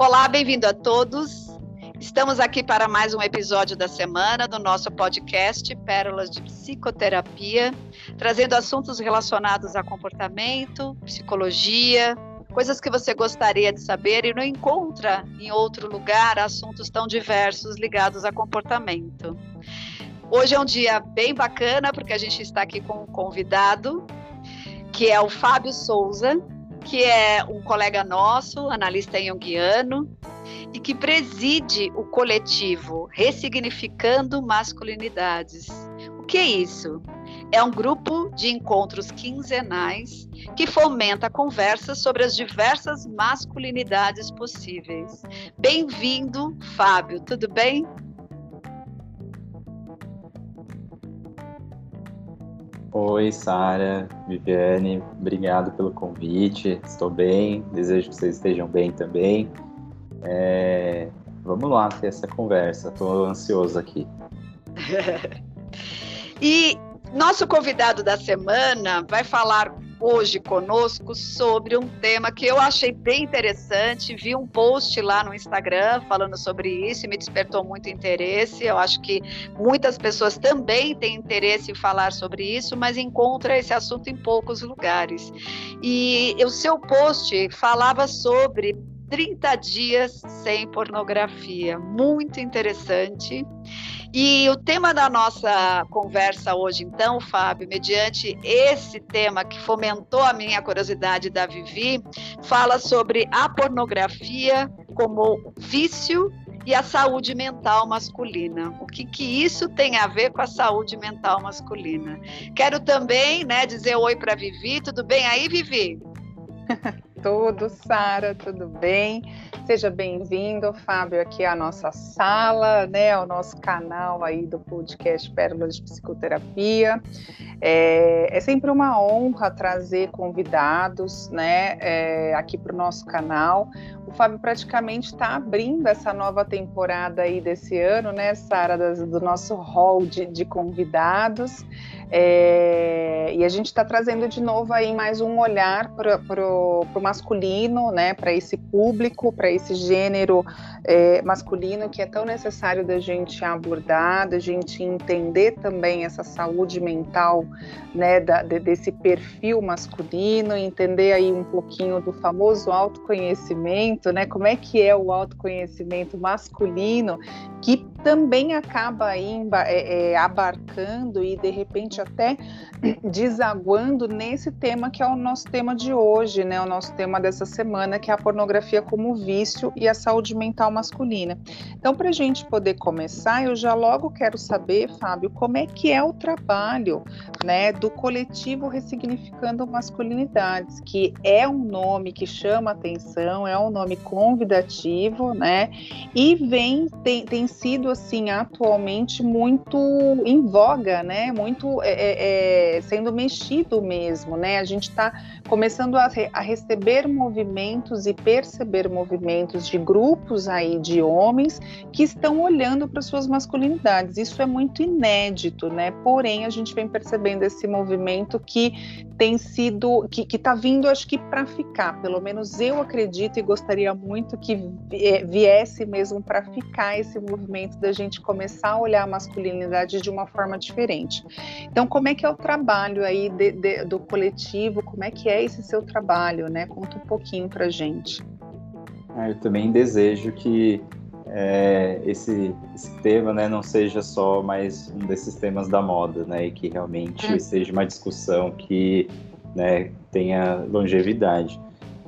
Olá, bem-vindo a todos. Estamos aqui para mais um episódio da semana do nosso podcast Pérolas de Psicoterapia, trazendo assuntos relacionados a comportamento, psicologia, coisas que você gostaria de saber e não encontra em outro lugar assuntos tão diversos ligados a comportamento. Hoje é um dia bem bacana porque a gente está aqui com um convidado que é o Fábio Souza, que é um colega nosso, analista junguiano, e que preside o coletivo Ressignificando Masculinidades. O que é isso? É um grupo de encontros quinzenais que fomenta conversas sobre as diversas masculinidades possíveis. Bem-vindo, Fábio, tudo bem? Oi, Sara, Viviane, obrigado pelo convite. Estou bem, desejo que vocês estejam bem também. É, vamos lá ter essa conversa, estou ansioso aqui. e nosso convidado da semana vai falar hoje conosco sobre um tema que eu achei bem interessante. Vi um post lá no Instagram falando sobre isso e me despertou muito interesse. Eu acho que muitas pessoas também têm interesse em falar sobre isso, mas encontra esse assunto em poucos lugares. E o seu post falava sobre 30 dias sem pornografia. Muito interessante. E o tema da nossa conversa hoje, então, Fábio, mediante esse tema que fomentou a minha curiosidade da Vivi, fala sobre a pornografia como vício e a saúde mental masculina. O que, que isso tem a ver com a saúde mental masculina? Quero também né, dizer oi para Vivi. Tudo bem aí, Vivi? Tudo, Sara, tudo bem? Seja bem-vindo, Fábio, aqui à nossa sala, né, ao nosso canal aí do podcast Pérolas de Psicoterapia. É, é sempre uma honra trazer convidados, né, é, aqui para o nosso canal. O Fábio praticamente está abrindo essa nova temporada aí desse ano, né, Sara, do nosso hall de, de convidados. É, e a gente está trazendo de novo aí mais um olhar para o masculino, né, para esse público, para esse gênero é, masculino que é tão necessário da gente abordar, da gente entender também essa saúde mental, né, da, de, desse perfil masculino, entender aí um pouquinho do famoso autoconhecimento, né, como é que é o autoconhecimento masculino, que também acaba aí é, é, abarcando e de repente até desaguando nesse tema que é o nosso tema de hoje, né? O nosso tema dessa semana, que é a pornografia como vício e a saúde mental masculina. Então, para a gente poder começar, eu já logo quero saber, Fábio, como é que é o trabalho, né, do coletivo ressignificando masculinidades, que é um nome que chama atenção, é um nome convidativo, né? E vem tem, tem sido assim atualmente muito em voga, né? Muito é, é, é sendo mexido mesmo, né? A gente está começando a, a, receber movimentos e perceber movimentos de grupos aí de homens que estão olhando para suas masculinidades. Isso é muito inédito, né? Porém, a gente vem percebendo esse movimento que tem sido, que está vindo, acho que para ficar. Pelo menos eu acredito e gostaria muito que é, viesse mesmo para ficar esse movimento da gente começar a olhar a masculinidade de uma forma diferente. Então, como é que é o trabalho aí de, de, do coletivo? Como é que é esse seu trabalho, né? Conta um pouquinho para gente. Ah, eu também desejo que é, esse, esse, tema né, não seja só mais um desses temas da moda, né, e que realmente é. seja uma discussão que né, tenha longevidade.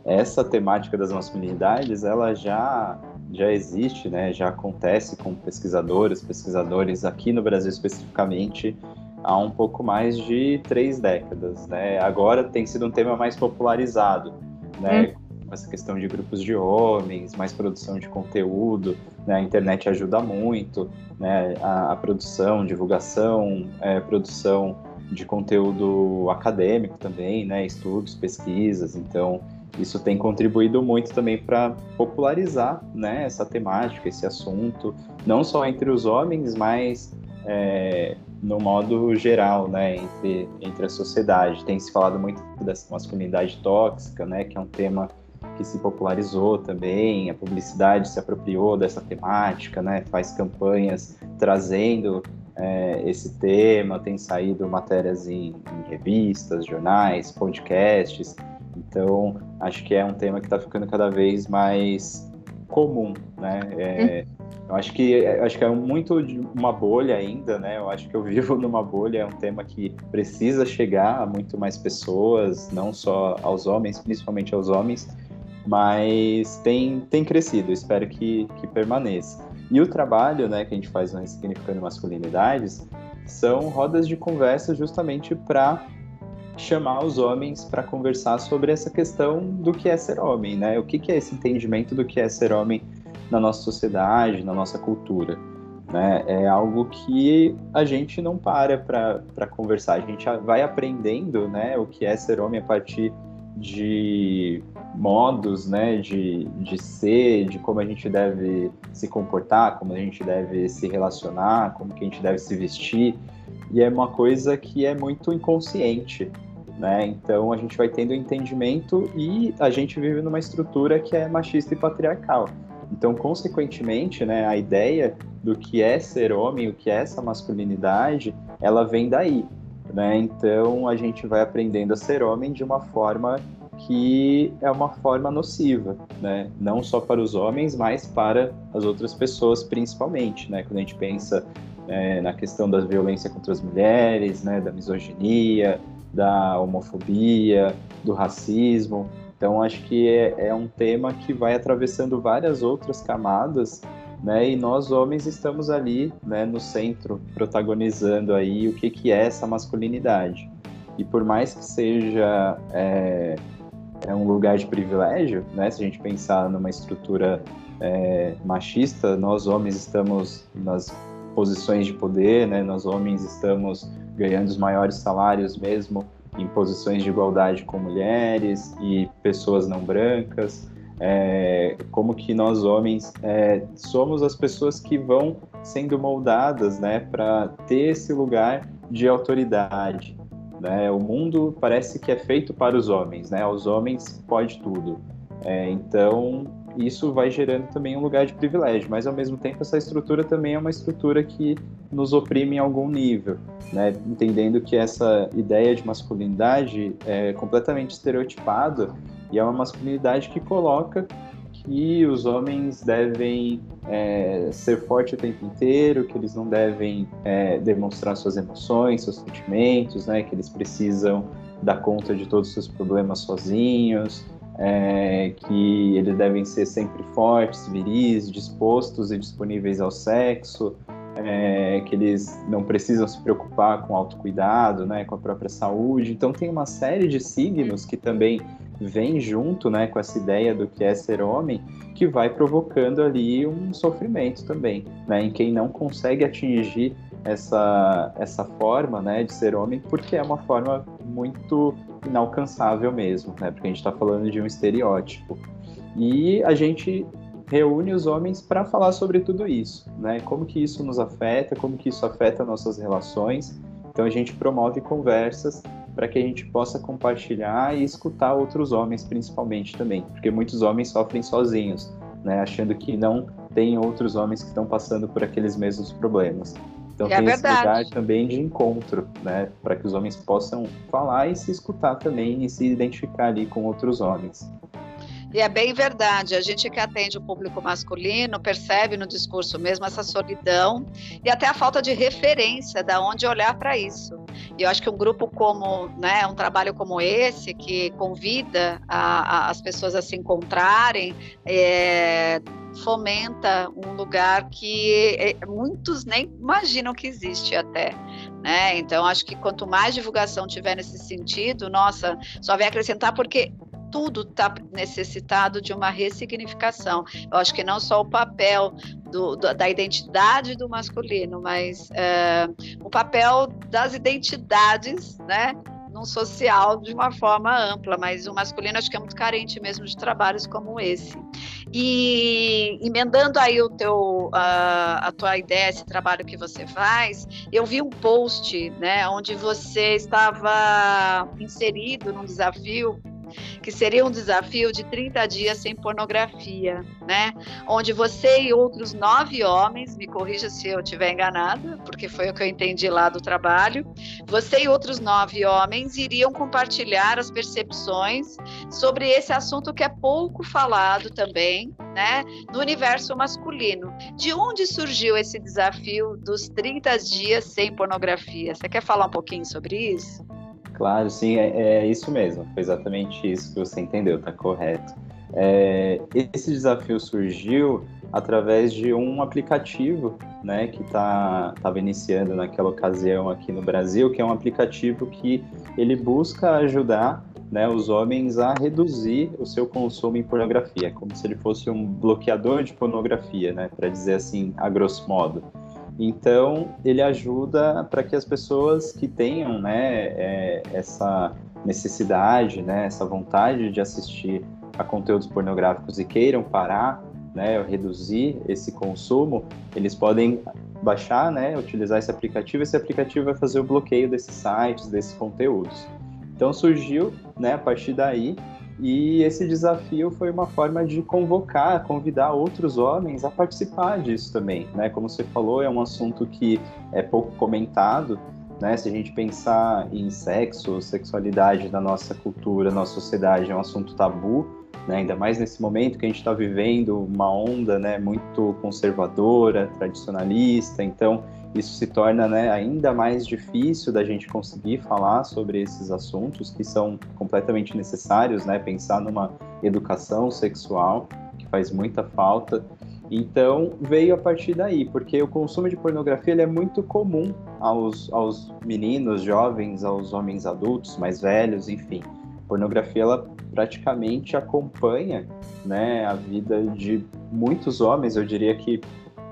Essa temática das masculinidades, ela já já existe, né, já acontece com pesquisadores, pesquisadores aqui no Brasil especificamente há um pouco mais de três décadas, né? Agora tem sido um tema mais popularizado, né? Hum. Essa questão de grupos de homens, mais produção de conteúdo, né? A internet ajuda muito, né? A, a produção, divulgação, é, produção de conteúdo acadêmico também, né? Estudos, pesquisas, então isso tem contribuído muito também para popularizar né, essa temática, esse assunto, não só entre os homens, mas é, no modo geral, né, entre, entre a sociedade. Tem se falado muito dessa masculinidade tóxica, né, que é um tema que se popularizou também, a publicidade se apropriou dessa temática, né? Faz campanhas trazendo é, esse tema, tem saído matérias em, em, revistas, jornais, podcasts. Então, acho que é um tema que está ficando cada vez mais comum, né? É, eu acho que acho que é muito de uma bolha ainda, né? Eu acho que eu vivo numa bolha, é um tema que precisa chegar a muito mais pessoas, não só aos homens, principalmente aos homens, mas tem, tem crescido, espero que, que permaneça. E o trabalho né, que a gente faz no Ressignificando Masculinidades são rodas de conversa justamente para chamar os homens para conversar sobre essa questão do que é ser homem, né? O que, que é esse entendimento do que é ser homem na nossa sociedade, na nossa cultura. Né? É algo que a gente não para para conversar, a gente vai aprendendo né, o que é ser homem a partir de modos né, de, de ser, de como a gente deve se comportar, como a gente deve se relacionar, como que a gente deve se vestir. E é uma coisa que é muito inconsciente. Né? Então a gente vai tendo entendimento e a gente vive numa estrutura que é machista e patriarcal. Então, consequentemente, né, a ideia do que é ser homem, o que é essa masculinidade, ela vem daí. Né? Então, a gente vai aprendendo a ser homem de uma forma que é uma forma nociva, né? Não só para os homens, mas para as outras pessoas, principalmente, né? Quando a gente pensa é, na questão da violência contra as mulheres, né? Da misoginia, da homofobia, do racismo. Então, acho que é, é um tema que vai atravessando várias outras camadas né? E nós homens estamos ali, né, no centro, protagonizando aí o que que é essa masculinidade. E por mais que seja é, é um lugar de privilégio, né? Se a gente pensar numa estrutura é, machista, nós homens estamos nas posições de poder, né? Nós homens estamos ganhando os maiores salários mesmo em posições de igualdade com mulheres e pessoas não brancas. É, como que nós homens é, somos as pessoas que vão sendo moldadas, né, para ter esse lugar de autoridade, né? O mundo parece que é feito para os homens, né? Os homens pode tudo. É, então isso vai gerando também um lugar de privilégio, mas ao mesmo tempo essa estrutura também é uma estrutura que nos oprime em algum nível, né? Entendendo que essa ideia de masculinidade é completamente estereotipada e é uma masculinidade que coloca que os homens devem é, ser fortes o tempo inteiro, que eles não devem é, demonstrar suas emoções, seus sentimentos, né? Que eles precisam dar conta de todos os seus problemas sozinhos, é, que eles devem ser sempre fortes, viris, dispostos e disponíveis ao sexo, é, que eles não precisam se preocupar com autocuidado, né, com a própria saúde. Então tem uma série de signos que também vem junto, né, com essa ideia do que é ser homem, que vai provocando ali um sofrimento também, né, em quem não consegue atingir essa, essa forma, né, de ser homem, porque é uma forma muito inalcançável mesmo, né, porque a gente está falando de um estereótipo. E a gente reúne os homens para falar sobre tudo isso, né, como que isso nos afeta, como que isso afeta nossas relações. Então a gente promove conversas para que a gente possa compartilhar e escutar outros homens, principalmente também, porque muitos homens sofrem sozinhos, né, achando que não tem outros homens que estão passando por aqueles mesmos problemas. Então é tem verdade. esse lugar também de encontro, né, para que os homens possam falar e se escutar também e se identificar ali com outros homens. E é bem verdade, a gente que atende o público masculino percebe no discurso mesmo essa solidão e até a falta de referência da onde olhar para isso. E eu acho que um grupo como, né, um trabalho como esse, que convida a, a, as pessoas a se encontrarem, é, fomenta um lugar que é, muitos nem imaginam que existe até. Né? Então, acho que quanto mais divulgação tiver nesse sentido, nossa, só vai acrescentar, porque tudo está necessitado de uma ressignificação. Eu acho que não só o papel do, do, da identidade do masculino, mas é, o papel das identidades, né? Num social de uma forma ampla, mas o masculino acho que é muito carente mesmo de trabalhos como esse. E emendando aí o teu, a, a tua ideia, esse trabalho que você faz, eu vi um post, né, onde você estava inserido num desafio que seria um desafio de 30 dias sem pornografia, né? Onde você e outros nove homens, me corrija se eu estiver enganada, porque foi o que eu entendi lá do trabalho, você e outros nove homens iriam compartilhar as percepções sobre esse assunto que é pouco falado também, né, no universo masculino. De onde surgiu esse desafio dos 30 dias sem pornografia? Você quer falar um pouquinho sobre isso? Claro, sim, é, é isso mesmo. Foi exatamente isso que você entendeu, tá correto. É, esse desafio surgiu através de um aplicativo, né, que tá, estava iniciando naquela ocasião aqui no Brasil, que é um aplicativo que ele busca ajudar né, os homens a reduzir o seu consumo em pornografia, como se ele fosse um bloqueador de pornografia, né, para dizer assim, a grosso modo. Então, ele ajuda para que as pessoas que tenham né, é, essa necessidade, né, essa vontade de assistir a conteúdos pornográficos e queiram parar, né, reduzir esse consumo, eles podem baixar, né, utilizar esse aplicativo. Esse aplicativo vai fazer o bloqueio desses sites, desses conteúdos. Então surgiu, né, a partir daí, e esse desafio foi uma forma de convocar, convidar outros homens a participar disso também, né? Como você falou, é um assunto que é pouco comentado, né? Se a gente pensar em sexo, sexualidade na nossa cultura, na nossa sociedade, é um assunto tabu, né? Ainda mais nesse momento que a gente está vivendo uma onda, né, muito conservadora, tradicionalista, então isso se torna né, ainda mais difícil da gente conseguir falar sobre esses assuntos que são completamente necessários, né? Pensar numa educação sexual que faz muita falta. Então veio a partir daí, porque o consumo de pornografia é muito comum aos, aos meninos, jovens, aos homens adultos, mais velhos, enfim. A pornografia ela praticamente acompanha né, a vida de muitos homens, eu diria que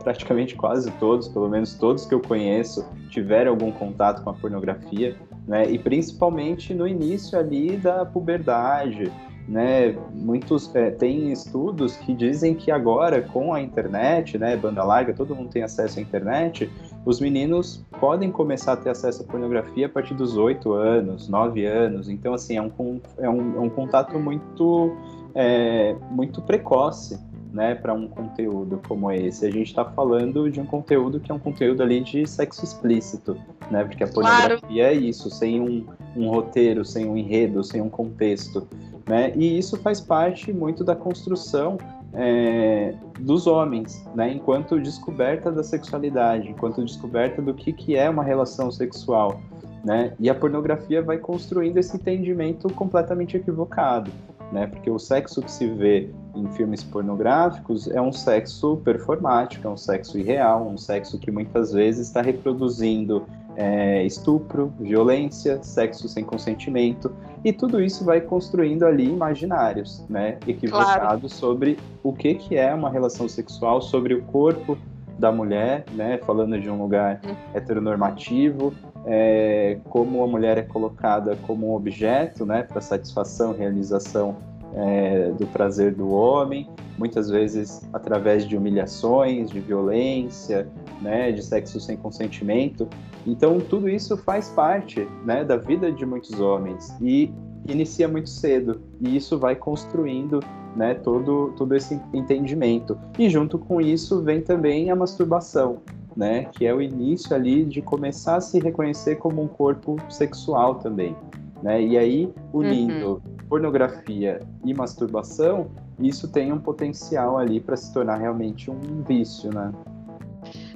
praticamente quase todos, pelo menos todos que eu conheço, tiveram algum contato com a pornografia, né? E principalmente no início ali da puberdade, né? Muitos é, tem estudos que dizem que agora com a internet, né, banda larga, todo mundo tem acesso à internet, os meninos podem começar a ter acesso à pornografia a partir dos 8 anos, 9 anos. Então assim é um, é um, é um contato muito é, muito precoce né, para um conteúdo como esse. A gente está falando de um conteúdo que é um conteúdo ali de sexo explícito, né? Porque a pornografia claro. é isso, sem um, um roteiro, sem um enredo, sem um contexto, né? E isso faz parte muito da construção é, dos homens, né? Enquanto descoberta da sexualidade, enquanto descoberta do que, que é uma relação sexual, né? E a pornografia vai construindo esse entendimento completamente equivocado né? Porque o sexo que se vê em filmes pornográficos é um sexo performático, é um sexo irreal, um sexo que muitas vezes está reproduzindo é, estupro, violência, sexo sem consentimento, e tudo isso vai construindo ali imaginários, né? Equivocados claro. sobre o que, que é uma relação sexual, sobre o corpo da mulher, né? Falando de um lugar uhum. heteronormativo, é, como a mulher é colocada como um objeto, né, para satisfação, realização é, do prazer do homem, muitas vezes através de humilhações, de violência, né, de sexo sem consentimento. Então tudo isso faz parte, né, da vida de muitos homens e inicia muito cedo e isso vai construindo né, todo, todo esse entendimento. E junto com isso vem também a masturbação, né? Que é o início ali de começar a se reconhecer como um corpo sexual também, né? E aí, unindo uhum. pornografia e masturbação, isso tem um potencial ali para se tornar realmente um vício, né?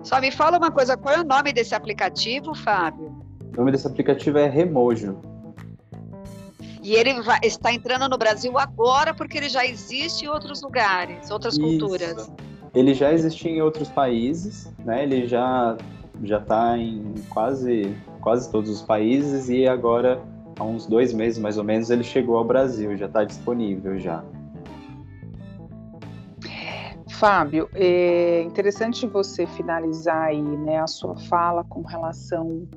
Só me fala uma coisa, qual é o nome desse aplicativo, Fábio? O nome desse aplicativo é Remojo. E ele vai, está entrando no Brasil agora porque ele já existe em outros lugares, outras Isso. culturas. Ele já existia em outros países, né? Ele já já está em quase quase todos os países e agora há uns dois meses mais ou menos ele chegou ao Brasil, já está disponível já. Fábio, é interessante você finalizar aí, né, a sua fala com relação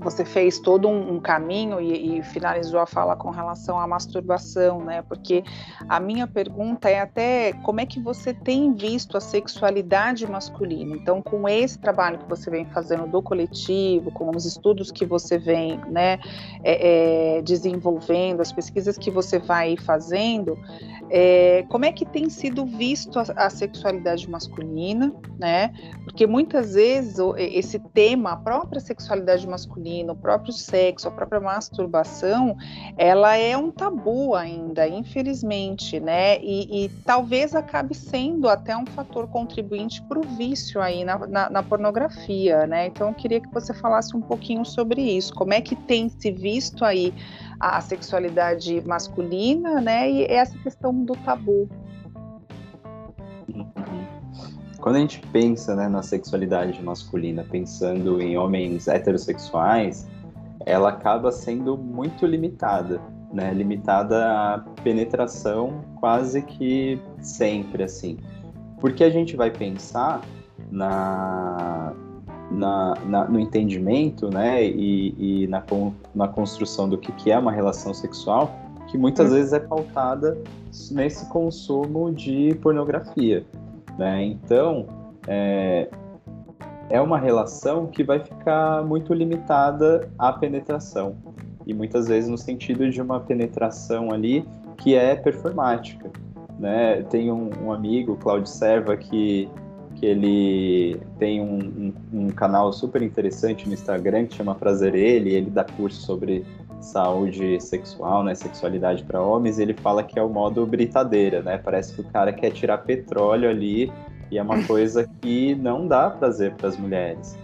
você fez todo um, um caminho e, e, finalizou a fala com relação à masturbação, né? Porque a minha pergunta é até como é que você tem visto a sexualidade masculina? Então, com esse trabalho que você vem fazendo do coletivo, com os estudos que você vem, né, é, é, desenvolvendo, as pesquisas que você vai fazendo, é, como é que tem sido visto a, a, sexualidade masculina, né? Porque muitas vezes esse tema, a própria sexualidade masculina, o próprio sexo, a própria masturbação, ela é um tabu ainda, infelizmente, né? E, e talvez acabe sendo até um fator contribuinte para o vício aí na, na, na pornografia, né? Então eu queria que você falasse um pouquinho sobre isso. Como é que tem se visto aí a sexualidade masculina, né? E essa questão do tabu. Quando a gente pensa né, na sexualidade masculina, pensando em homens heterossexuais, ela acaba sendo muito limitada, né? Limitada à penetração quase que sempre, assim. Porque a gente vai pensar na, na, na, no entendimento né, e, e na, na construção do que, que é uma relação sexual, que muitas uhum. vezes é pautada nesse consumo de pornografia. Né? Então, é, é uma relação que vai ficar muito limitada à penetração. E muitas vezes no sentido de uma penetração ali que é performática. Né? Tem um, um amigo, Claudio Serva, que que ele tem um, um, um, canal super interessante no Instagram que chama Prazer Ele, ele dá curso sobre saúde sexual, né, sexualidade para homens, ele fala que é o modo britadeira, né? Parece que o cara quer tirar petróleo ali e é uma coisa que não dá prazer para as mulheres.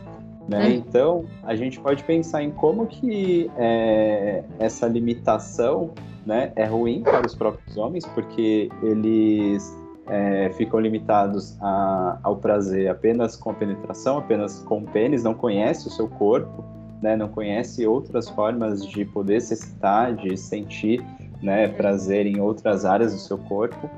Né? Hum. Então, a gente pode pensar em como que é, essa limitação né, é ruim para os próprios homens, porque eles é, ficam limitados a, ao prazer apenas com a penetração, apenas com o pênis, não conhece o seu corpo, né, não conhece outras formas de poder se excitar, de sentir né, prazer em outras áreas do seu corpo.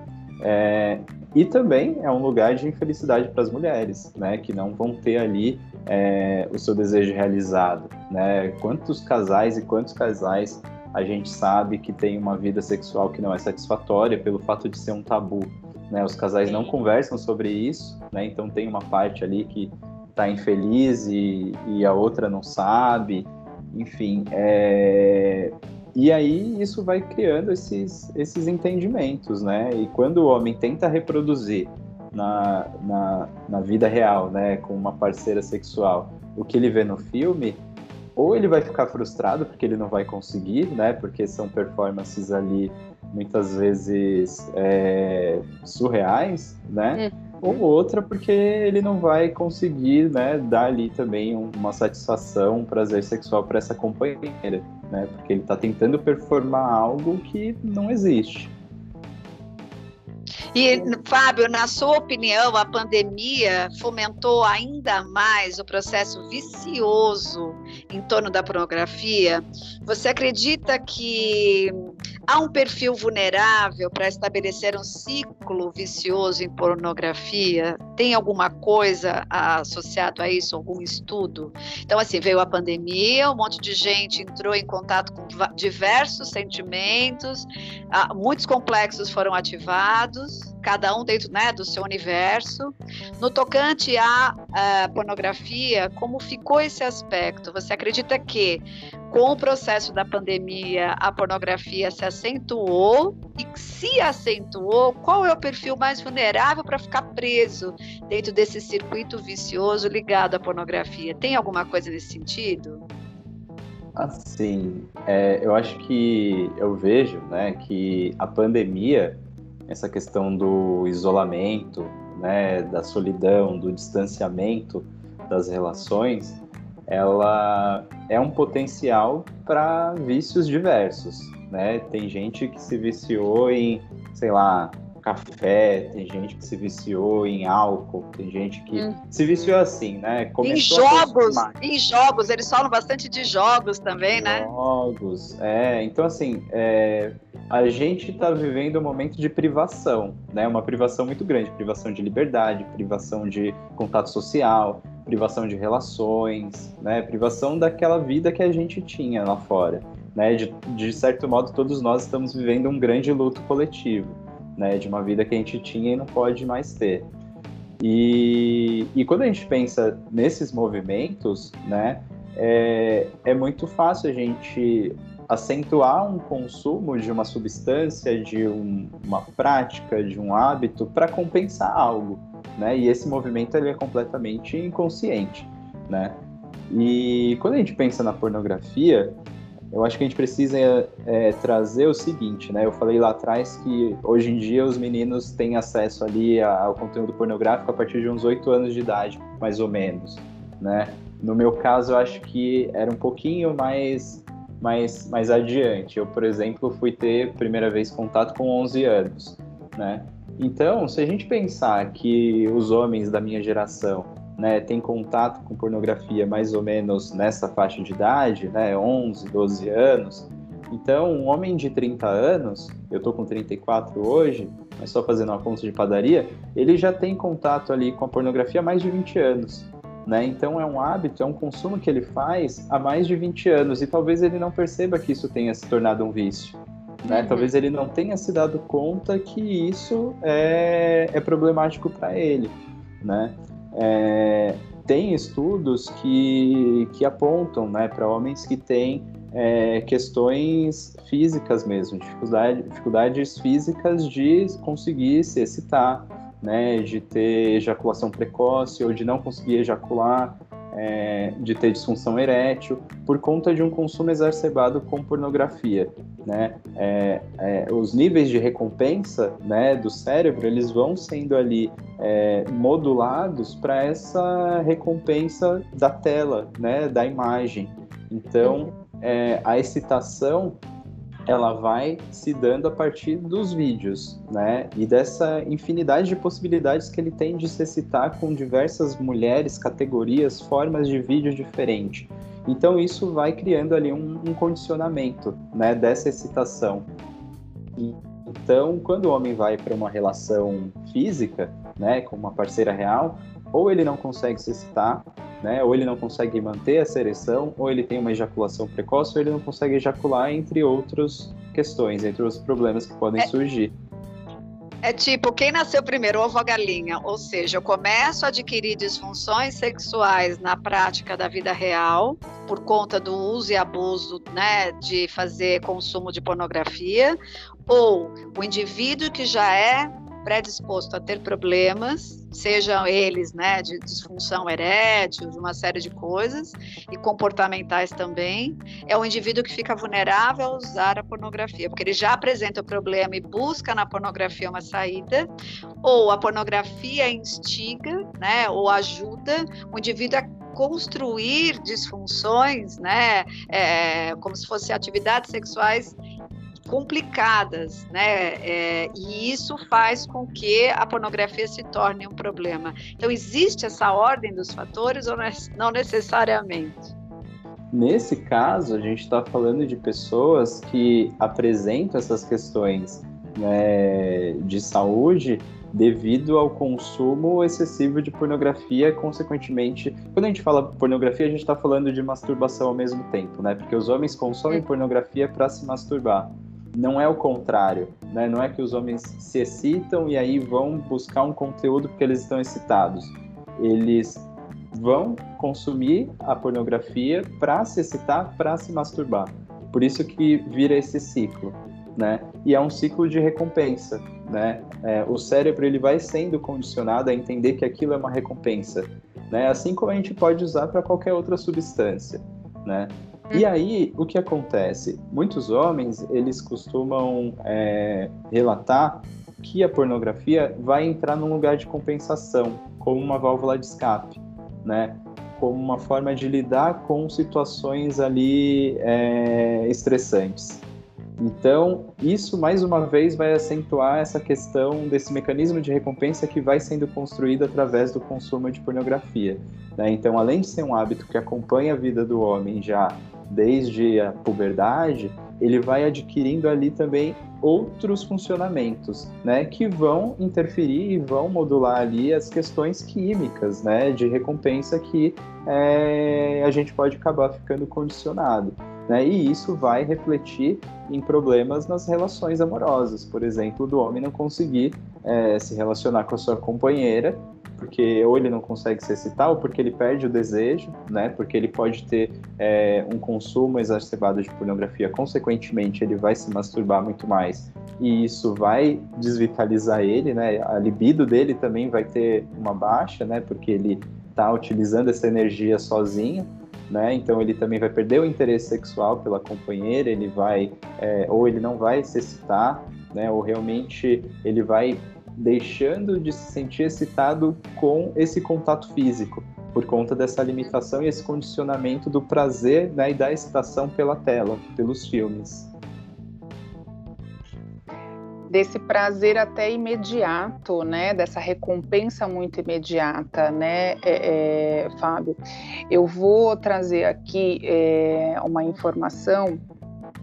É, e também é um lugar de infelicidade para as mulheres, né, que não vão ter ali é, o seu desejo realizado. Né? Quantos casais e quantos casais a gente sabe que tem uma vida sexual que não é satisfatória pelo fato de ser um tabu. Né? Os casais não conversam sobre isso, né? então tem uma parte ali que está infeliz e, e, a outra não sabe, enfim. É... E aí isso vai criando esses, esses entendimentos, né? E quando o homem tenta reproduzir na, na, na vida real, né, com uma parceira sexual, o que ele vê no filme, ou ele vai ficar frustrado porque ele não vai conseguir, né? Porque são performances ali muitas vezes é, surreais, né? Uhum. Ou outra porque ele não vai conseguir, né, dar ali também uma satisfação, um prazer sexual para essa companheira, né? Porque ele está tentando performar algo que não existe. E, Fábio, na sua opinião, a pandemia fomentou ainda mais o processo vicioso em torno da pornografia? Você acredita que há um perfil vulnerável para estabelecer um ciclo vicioso em pornografia? Tem alguma coisa associado a isso, algum estudo? Então, assim, veio a pandemia, um monte de gente entrou em contato com diversos sentimentos, ah, muitos complexos foram ativados, cada um dentro né, do seu universo. No tocante à, pornografia, como ficou esse aspecto? Você acredita que com o processo da pandemia a pornografia se acentuou? E se acentuou, qual é o perfil mais vulnerável para ficar preso dentro desse circuito vicioso ligado à pornografia? Tem alguma coisa nesse sentido? Assim, é, eu acho que eu vejo né, que a pandemia essa questão do isolamento, né, da solidão, do distanciamento das relações, ela é um potencial para vícios diversos, né? Tem gente que se viciou em, sei lá, café, tem gente que se viciou em álcool, tem gente que hum. se viciou assim, né? Começou em jogos, em jogos, eles falam bastante de jogos também, jogos, né? Jogos, é. Então, assim, é, a gente está vivendo um momento de privação, né? Uma privação muito grande, privação de liberdade, privação de contato social, privação de relações, né? Privação daquela vida que a gente tinha lá fora, né? De, de certo modo, todos nós estamos vivendo um grande luto coletivo, né? De uma vida que a gente tinha e não pode mais ter. E, e quando a gente pensa nesses movimentos, né? É, é muito fácil a gente acentuar um consumo de uma substância, de um, uma prática, de um hábito para compensar algo, né? E esse movimento ele é completamente inconsciente, né? E quando a gente pensa na pornografia, eu acho que a gente precisa é, trazer o seguinte, né? Eu falei lá atrás que hoje em dia os meninos têm acesso ali ao conteúdo pornográfico a partir de uns oito anos de idade, mais ou menos, né? No meu caso, eu acho que era um pouquinho mais mais, mais adiante. Eu, por exemplo, fui ter primeira vez contato com 11 anos, né? Então, se a gente pensar que os homens da minha geração né, têm contato com pornografia mais ou menos nessa faixa de idade, né, 11, 12 anos, então um homem de 30 anos, eu tô com 34 hoje, mas só fazendo uma conta de padaria, ele já tem contato ali com a pornografia há mais de 20 anos. Né? Então é um hábito, é um consumo que ele faz há mais de 20 anos e talvez ele não perceba que isso tenha se tornado um vício. Né? Uhum. Talvez ele não tenha se dado conta que isso é, é problemático para ele. Né? É, tem estudos que, que apontam né, para homens que têm é, questões físicas mesmo, dificuldade, dificuldades físicas de conseguir se excitar, né, de ter ejaculação precoce ou de não conseguir ejacular, é, de ter disfunção erétil, por conta de um consumo exacerbado com pornografia. Né? É, é, os níveis de recompensa né, do cérebro eles vão sendo ali é, modulados para essa recompensa da tela, né, da imagem. Então, é, a excitação ela vai se dando a partir dos vídeos, né? E dessa infinidade de possibilidades que ele tem de se citar com diversas mulheres, categorias, formas de vídeo diferente. Então isso vai criando ali um, um condicionamento, né? Dessa excitação. E, então, quando o homem vai para uma relação física, né, com uma parceira real, ou ele não consegue se excitar, né? Ou ele não consegue manter essa ereção, ou ele tem uma ejaculação precoce, ou ele não consegue ejacular, entre outras questões, entre os problemas que podem é, surgir. É tipo, quem nasceu primeiro, ovo ou galinha? Ou seja, eu começo a adquirir disfunções sexuais na prática da vida real, por conta do uso e abuso, né, de fazer consumo de pornografia, ou o indivíduo que já é predisposto a ter problemas, sejam eles né, de disfunção erétil, de uma série de coisas, e comportamentais também, é o indivíduo que fica vulnerável a usar a pornografia, porque ele já apresenta o problema e busca na pornografia uma saída, ou a pornografia instiga, né, ou ajuda o indivíduo a construir disfunções, né, é, como se fossem atividades sexuais complicadas, né? É, e isso faz com que a pornografia se torne um problema. Então, existe essa ordem dos fatores ou não necessariamente? Nesse caso, a gente está falando de pessoas que apresentam essas questões né, de saúde devido ao consumo excessivo de pornografia, consequentemente, quando a gente fala pornografia, a gente está falando de masturbação ao mesmo tempo, né? Porque os homens consomem pornografia para se masturbar não é o contrário, né? Não é que os homens se excitam e aí vão buscar um conteúdo porque eles estão excitados. Eles vão consumir a pornografia para se excitar, para se masturbar. Por isso que vira esse ciclo, né? E é um ciclo de recompensa, né? É, o cérebro ele vai sendo condicionado a entender que aquilo é uma recompensa, né? Assim como a gente pode usar para qualquer outra substância, né? E uhum. aí, o que acontece? Muitos homens, eles costumam é, relatar que a pornografia vai entrar num lugar de compensação, como uma válvula de escape, né? Como uma forma de lidar com situações ali é, estressantes. Então, isso mais uma vez vai acentuar essa questão desse mecanismo de recompensa que vai sendo construído através do consumo de pornografia. Né? Então, além de ser um hábito que acompanha a vida do homem já desde a puberdade, ele vai adquirindo ali também outros funcionamentos, né, que vão interferir e vão modular ali as questões químicas, né, de recompensa que é, a gente pode acabar ficando condicionado, né, e isso vai refletir em problemas nas relações amorosas, por exemplo, do homem não conseguir é, se relacionar com a sua companheira porque ou ele não consegue se excitar, ou porque ele perde o desejo, né? Porque ele pode ter é, um consumo exacerbado de pornografia, consequentemente ele vai se masturbar muito mais e isso vai desvitalizar ele, né? A libido dele também vai ter uma baixa, né? Porque ele está utilizando essa energia sozinho. Né? Então ele também vai perder o interesse sexual pela companheira, ele vai é, ou ele não vai se excitar, né? Ou realmente ele vai deixando de se sentir excitado com esse contato físico, por conta dessa limitação e esse condicionamento do prazer né, e da excitação pela tela, pelos filmes. Desse prazer até imediato, né? Dessa recompensa muito imediata, né, é, é, Fábio? Eu vou trazer aqui é, uma informação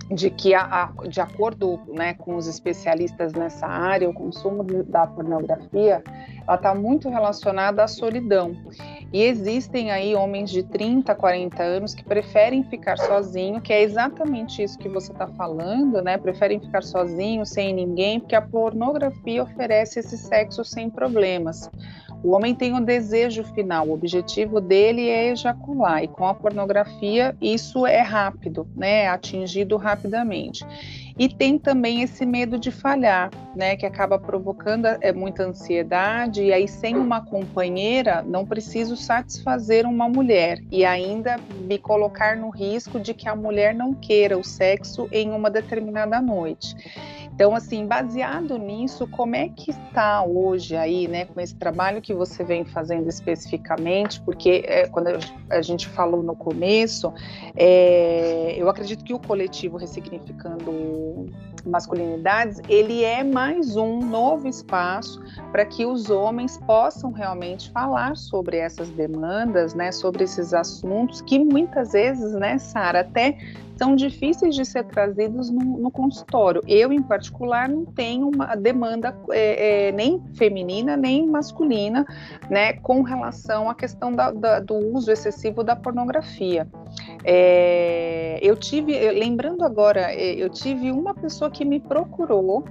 de que, a, a, de acordo né, com os especialistas nessa área, o consumo da pornografia está muito relacionado à solidão. E existem aí homens de 30, 40 anos que preferem ficar sozinho, que é exatamente isso que você está falando, né? Preferem ficar sozinho, sem ninguém, porque a pornografia oferece esse sexo sem problemas. O homem tem um desejo final, o objetivo dele é ejacular, e com a pornografia isso é rápido, né? É atingido rapidamente. E tem também esse medo de falhar, né, que acaba provocando é, muita ansiedade, e aí sem uma companheira não preciso satisfazer uma mulher e ainda me colocar no risco de que a mulher não queira o sexo em uma determinada noite. Então, assim, baseado nisso, como é que está hoje aí, né, com esse trabalho que você vem fazendo especificamente? Porque é, quando a gente falou no começo, é, eu acredito que o coletivo Ressignificando Masculinidades, ele é mais um novo espaço para que os homens possam realmente falar sobre essas demandas, né, sobre esses assuntos que muitas vezes, né, Sara, até são difíceis de ser trazidos no, no consultório. Eu, em particular, não tenho uma demanda é, é, nem feminina nem masculina, né, com relação à questão da, da, do uso excessivo da pornografia. É, eu tive, lembrando agora, é, eu tive uma pessoa que me procurou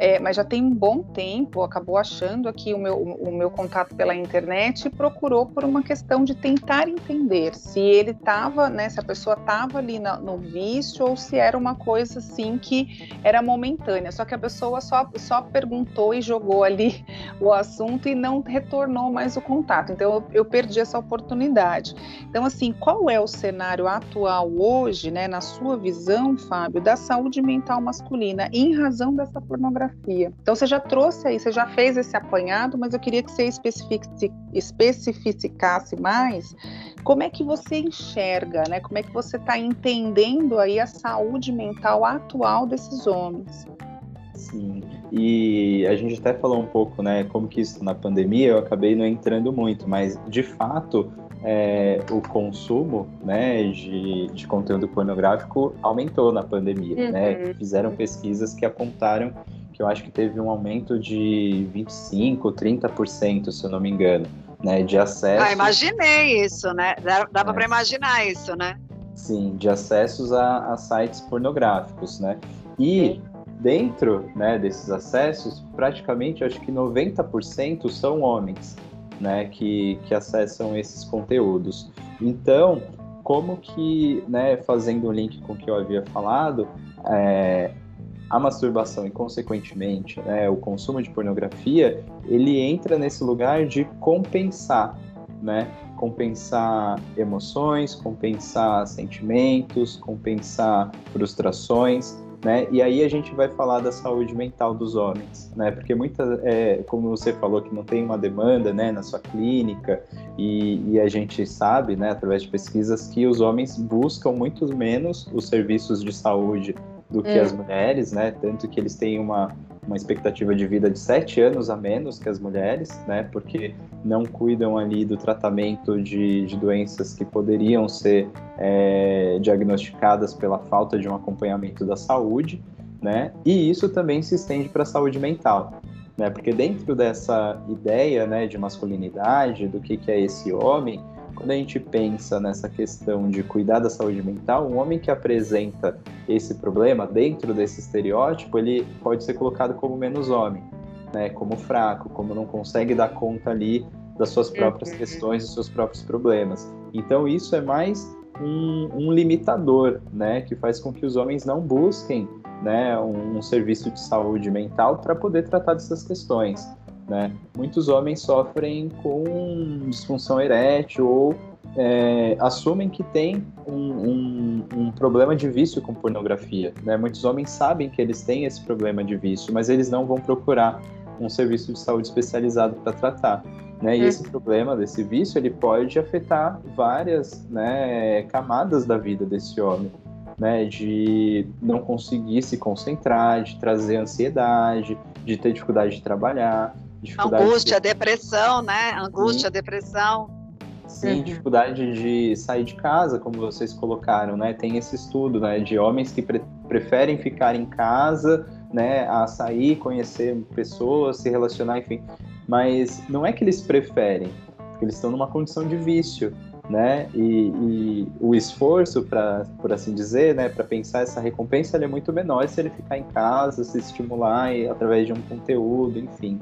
é, mas já tem um bom tempo, acabou achando aqui o meu, o meu contato pela internet e procurou por uma questão de tentar entender se ele estava, né, se a pessoa estava ali na, no vício ou se era uma coisa assim que era momentânea. Só que a pessoa só, só perguntou e jogou ali o assunto e não retornou mais o contato. Então eu, eu perdi essa oportunidade. Então, assim, qual é o cenário atual hoje, né, na sua visão, Fábio, da saúde mental masculina em razão dessa pornografia? Então você já trouxe aí, você já fez esse apanhado, mas eu queria que você especificasse mais como é que você enxerga, né? Como é que você está entendendo aí a saúde mental atual desses homens? Sim, e a gente até falou um pouco, né, como que isso na pandemia eu acabei não entrando muito, mas de fato é, o consumo né, de, de conteúdo pornográfico aumentou na pandemia, né? uhum. né? Fizeram pesquisas que apontaram que eu acho que teve um aumento de 25, 30%, se eu não me engano, né, de acesso. Ah, imaginei isso, né? Dava é. para imaginar isso, né? Sim, de acessos a, a sites pornográficos, né? E dentro né, desses acessos, praticamente acho que 90% são homens, né, que, que acessam esses conteúdos. Então, como que, né, fazendo um link com o que eu havia falado, é, a masturbação e, consequentemente, né, o consumo de pornografia, ele entra nesse lugar de compensar, né? Compensar emoções, compensar sentimentos, compensar frustrações, né? E aí a gente vai falar da saúde mental dos homens, né? Porque muita, é, como você falou, que não tem uma demanda, né, na sua clínica e, e, a gente sabe, né, através de pesquisas, que os homens buscam muito menos os serviços de saúde do que as hum. mulheres, né? Tanto que eles têm uma, uma expectativa de vida de sete anos a menos que as mulheres, né? Porque não cuidam ali do tratamento de, de doenças que poderiam ser é, diagnosticadas pela falta de um acompanhamento da saúde, né? E isso também se estende para a saúde mental, né? Porque dentro dessa ideia, né, de masculinidade, do que, que é esse homem, quando a gente pensa nessa questão de cuidar da saúde mental, um homem que apresenta esse problema dentro desse estereótipo, ele pode ser colocado como menos homem, né? Como fraco, como não consegue dar conta ali das suas próprias uhum. questões, dos seus próprios problemas. Então isso é mais um, um limitador, né? Que faz com que os homens não busquem né, um, um serviço de saúde mental para poder tratar dessas questões. Né? Muitos homens sofrem com disfunção erétil ou é, assumem que tem um, um, um, problema de vício com pornografia. Né? Muitos homens sabem que eles têm esse problema de vício, mas eles não vão procurar um serviço de saúde especializado para tratar. Né? E esse uhum. problema desse vício ele pode afetar várias né, camadas da vida desse homem. Né, de não conseguir se concentrar, de trazer ansiedade, de ter dificuldade de trabalhar, Angústia, de... depressão, né? Angústia, Sim. depressão. Sim, uhum. dificuldade de sair de casa, como vocês colocaram, né? Tem esse estudo, né, de homens que pre preferem ficar em casa, né, a sair, conhecer pessoas, se relacionar, enfim. Mas não é que eles preferem, eles estão numa condição de vício, né? E, e o esforço, para, por assim dizer, né, para pensar essa recompensa, é muito menor se ele ficar em casa, se estimular e, através de um conteúdo, enfim.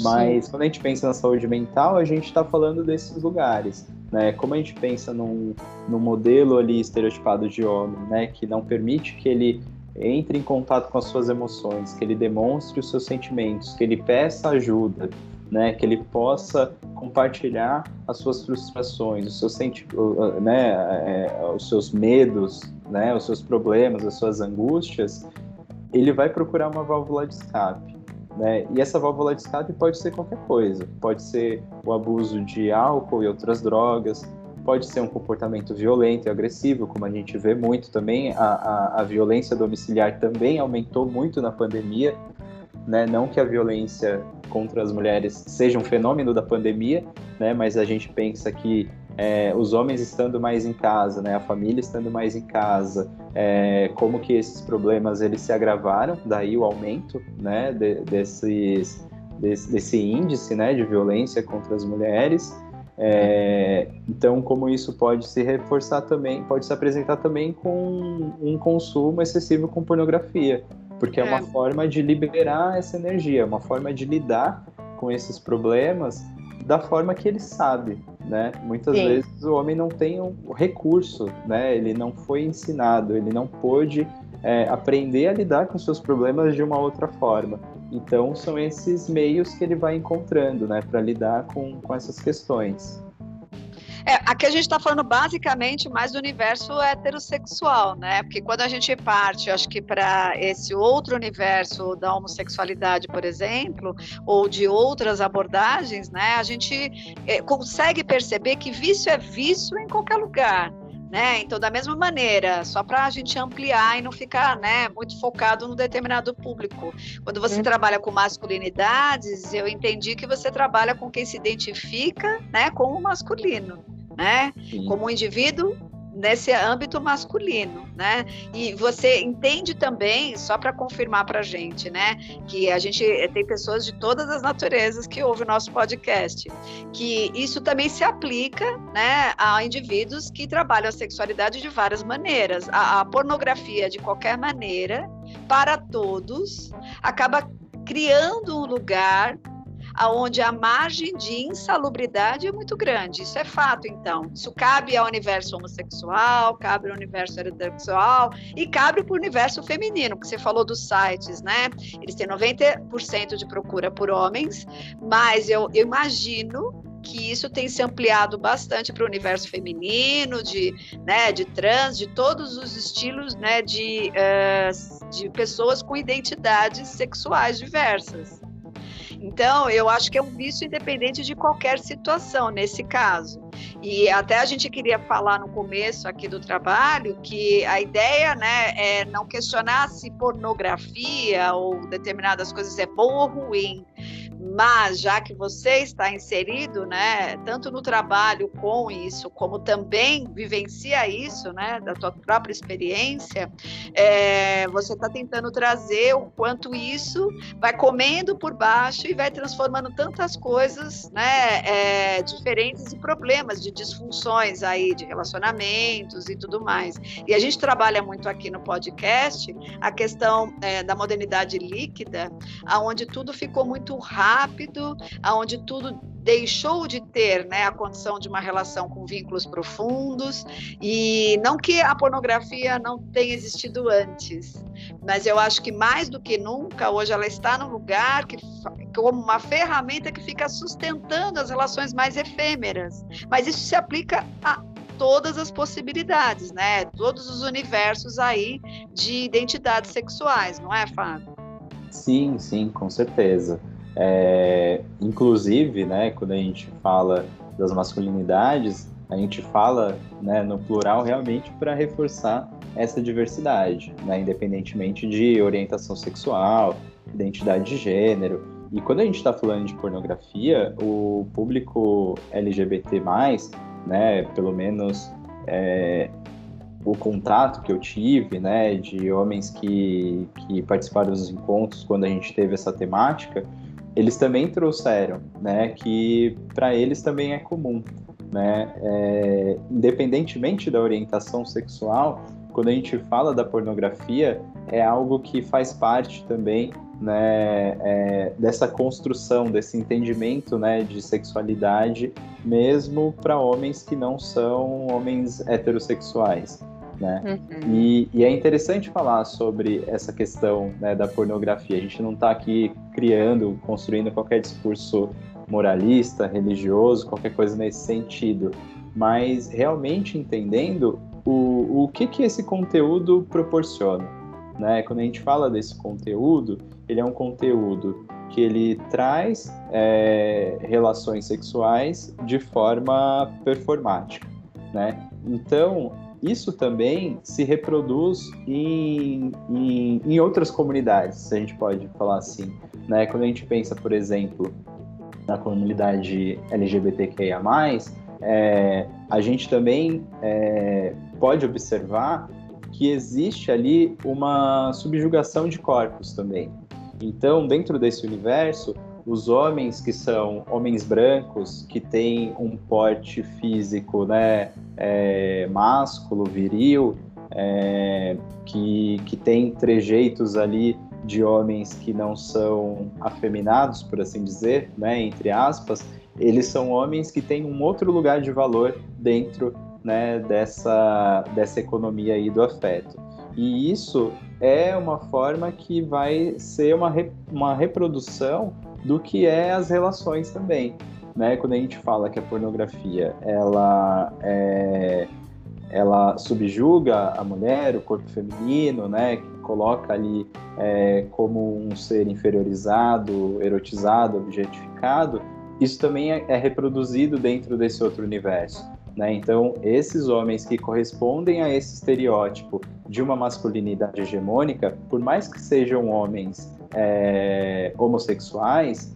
Mas Sim. quando a gente pensa na saúde mental, a gente está falando desses lugares. Né? Como a gente pensa num, num modelo ali estereotipado de homem, né? que não permite que ele entre em contato com as suas emoções, que ele demonstre os seus sentimentos, que ele peça ajuda, né, que ele possa compartilhar as suas frustrações, os seus, senti né, é, os seus medos, né, os seus problemas, as suas angústias, ele vai procurar uma válvula de escape. Né? E essa válvula de escape pode ser qualquer coisa. Pode ser o abuso de álcool e outras drogas, pode ser um comportamento violento e agressivo, como a gente vê muito também. A, a, a violência domiciliar também aumentou muito na pandemia. Né? Não que a violência contra as mulheres seja um fenômeno da pandemia, né? mas a gente pensa que é, os homens estando mais em casa, né, a família estando mais em casa, é, como que esses problemas eles se agravaram, daí o aumento, né, de, desses, desse, desse, índice, né, de violência contra as mulheres. É, então, como isso pode se reforçar também, pode se apresentar também com um consumo excessivo com pornografia, porque é uma é. forma de liberar essa energia, uma forma de lidar com esses problemas da forma que ele sabe, né? Muitas Sim. vezes o homem não tem o um recurso, né? Ele não foi ensinado, ele não pôde é, aprender a lidar com seus problemas de uma outra forma. Então são esses meios que ele vai encontrando, né, para lidar com, com essas questões. É, aqui a gente está falando basicamente mais do universo heterossexual, né? Porque quando a gente parte, acho que para esse outro universo da homossexualidade, por exemplo, ou de outras abordagens, né? A gente é, consegue perceber que vício é vício em qualquer lugar. Né? Então, da mesma maneira, só para a gente ampliar e não ficar né, muito focado no determinado público. Quando você uhum. trabalha com masculinidades, eu entendi que você trabalha com quem se identifica né, com o masculino né? Sim. Como um indivíduo nesse âmbito masculino, né? E você entende também, só para confirmar para a gente, né, que a gente tem pessoas de todas as naturezas que ouvem o nosso podcast, que isso também se aplica, né, a indivíduos que trabalham a sexualidade de várias maneiras. A, a pornografia, de qualquer maneira, para todos, acaba criando um lugar aonde a margem de insalubridade é muito grande. Isso é fato, então. Isso cabe ao universo homossexual, cabe ao universo heterossexual e cabe para o universo feminino, que você falou dos sites, né? Eles têm 90% de procura por homens, mas eu, eu imagino que isso tem se ampliado bastante para o universo feminino, de, né, de trans, de todos os estilos né, de, uh, de pessoas com identidades sexuais diversas. Então, eu acho que é um vício independente de qualquer situação, nesse caso. E até a gente queria falar no começo aqui do trabalho que a ideia né, é não questionar se pornografia ou determinadas coisas é bom ou ruim, mas já que você está inserido, né, tanto no trabalho com isso, como também vivencia isso, né, da tua própria experiência, é, você está tentando trazer o quanto isso vai comendo por baixo e vai transformando tantas coisas, né, é, diferentes e problemas de disfunções aí de relacionamentos e tudo mais. E a gente trabalha muito aqui no podcast a questão é, da modernidade líquida, aonde tudo ficou muito rápido rápido, aonde tudo deixou de ter né, a condição de uma relação com vínculos profundos, e não que a pornografia não tenha existido antes, mas eu acho que mais do que nunca, hoje ela está no lugar que, como uma ferramenta que fica sustentando as relações mais efêmeras. Mas isso se aplica a todas as possibilidades, né? Todos os universos aí de identidades sexuais, não é, Fábio? Sim, sim, com certeza. É, inclusive, né, quando a gente fala das masculinidades, a gente fala né, no plural realmente para reforçar essa diversidade, né, independentemente de orientação sexual, identidade de gênero. E quando a gente está falando de pornografia, o público LGBT, né, pelo menos é, o contato que eu tive, né, de homens que, que participaram dos encontros quando a gente teve essa temática, eles também trouxeram, né, que para eles também é comum, né, é, independentemente da orientação sexual, quando a gente fala da pornografia, é algo que faz parte também, né, é, dessa construção, desse entendimento, né, de sexualidade, mesmo para homens que não são homens heterossexuais né? Uhum. E, e, é interessante falar sobre essa questão né, da pornografia. A gente não está aqui criando, construindo qualquer discurso moralista, religioso, qualquer coisa nesse sentido, mas realmente entendendo o, o que, que esse conteúdo proporciona. Né? Quando a gente fala desse conteúdo, ele é um conteúdo que ele traz é, relações sexuais de forma performática, né? Então, isso também se reproduz em, em, em, outras comunidades, se a gente pode falar assim. Né? Quando a gente pensa, por exemplo, na comunidade LGBTQIA, é, a gente também é, pode observar que existe ali uma subjugação de corpos também. Então, dentro desse universo, os homens que são homens brancos, que têm um porte físico né, é, másculo, viril, é, que, que tem trejeitos ali de homens que não são afeminados, por assim dizer, né, entre aspas, eles são homens que têm um outro lugar de valor dentro né, dessa, dessa economia aí do afeto. E isso é uma forma que vai ser uma, re, uma reprodução do que é as relações também. Né? Quando a gente fala que a pornografia ela é, ela subjuga a mulher, o corpo feminino, né, que coloca ali é, como um ser inferiorizado, erotizado, objetificado, isso também é, é reproduzido dentro desse outro universo. Né? Então, esses homens que correspondem a esse estereótipo de uma masculinidade hegemônica, por mais que sejam homens é, homossexuais,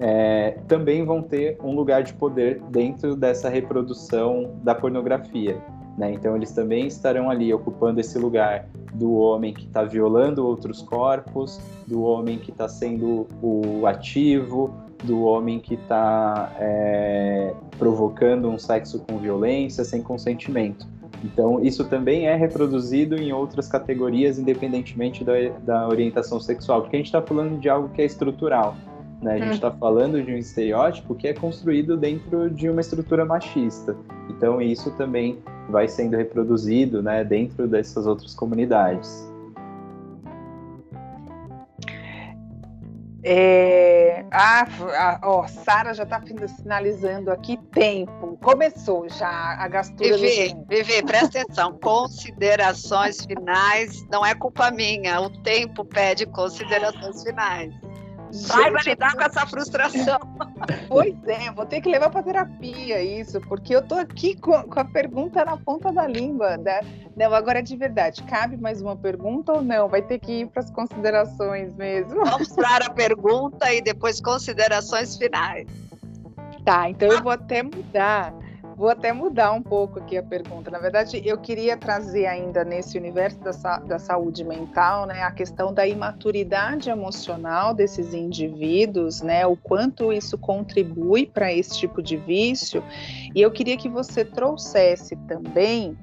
é, também vão ter um lugar de poder dentro dessa reprodução da pornografia. Né? Então, eles também estarão ali ocupando esse lugar do homem que está violando outros corpos, do homem que está sendo o ativo, do homem que está é, provocando um sexo com violência, sem consentimento. Então, isso também é reproduzido em outras categorias, independentemente da, da orientação sexual, porque a gente está falando de algo que é estrutural. Né? A gente está hum. falando de um estereótipo que é construído dentro de uma estrutura machista. Então, isso também vai sendo reproduzido né, dentro dessas outras comunidades. É, a, a, ó, Sara já está sinalizando aqui tempo. Começou já a gastura. Vivi, Vivi, presta atenção. Considerações finais não é culpa minha. O tempo pede considerações finais. Saiba lidar com essa frustração. Pois é, vou ter que levar para terapia isso, porque eu tô aqui com, com, a pergunta na ponta da língua. Né? Não, agora de verdade, cabe mais uma pergunta ou não? Vai ter que ir para as considerações mesmo. Vamos para a pergunta e depois considerações finais. Tá, então eu vou até mudar. Vou até mudar um pouco aqui a pergunta. Na verdade, eu queria trazer ainda nesse universo da, da saúde mental, né, a questão da imaturidade emocional desses indivíduos, né, o quanto isso contribui para esse tipo de vício. E eu queria que você trouxesse também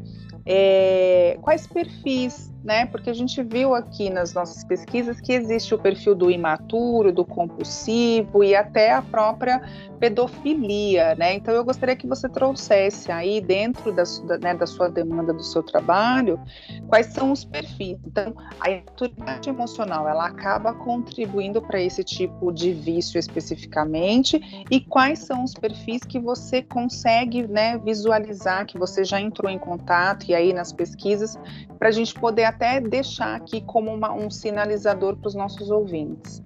é, quais perfis né? Porque a gente viu aqui nas nossas pesquisas que existe o perfil do imaturo, do compulsivo e até a própria pedofilia, né? Então eu gostaria que você trouxesse aí dentro da, né, da sua demanda do seu trabalho quais são os perfis. Então a maturidade emocional ela acaba contribuindo para esse tipo de vício especificamente e quais são os perfis que você consegue, né, visualizar que você já entrou em contato e aí nas pesquisas para a gente poder até deixar aqui como uma, um sinalizador para os nossos ouvintes.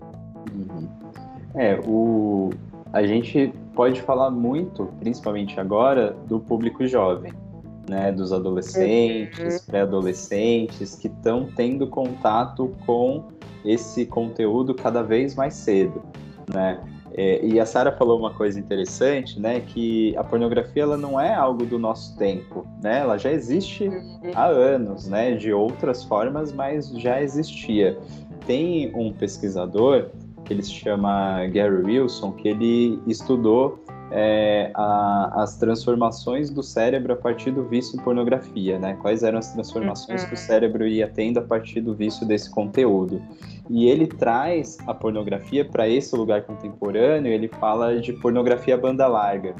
Uhum. É, o, a gente pode falar muito, principalmente agora, do público jovem, né, dos adolescentes, uhum. pré-adolescentes que estão tendo contato com esse conteúdo cada vez mais cedo, né? É, e a Sara falou uma coisa interessante, né? Que a pornografia ela não é algo do nosso tempo, né? Ela já existe uhum. há anos, né? De outras formas, mas já existia. Tem um pesquisador que ele se chama Gary Wilson, que ele estudou é, a, as transformações do cérebro a partir do vício em pornografia, né? Quais eram as transformações que o uhum. cérebro ia tendo a partir do vício desse conteúdo. E ele traz a pornografia para esse lugar contemporâneo, ele fala de pornografia banda larga.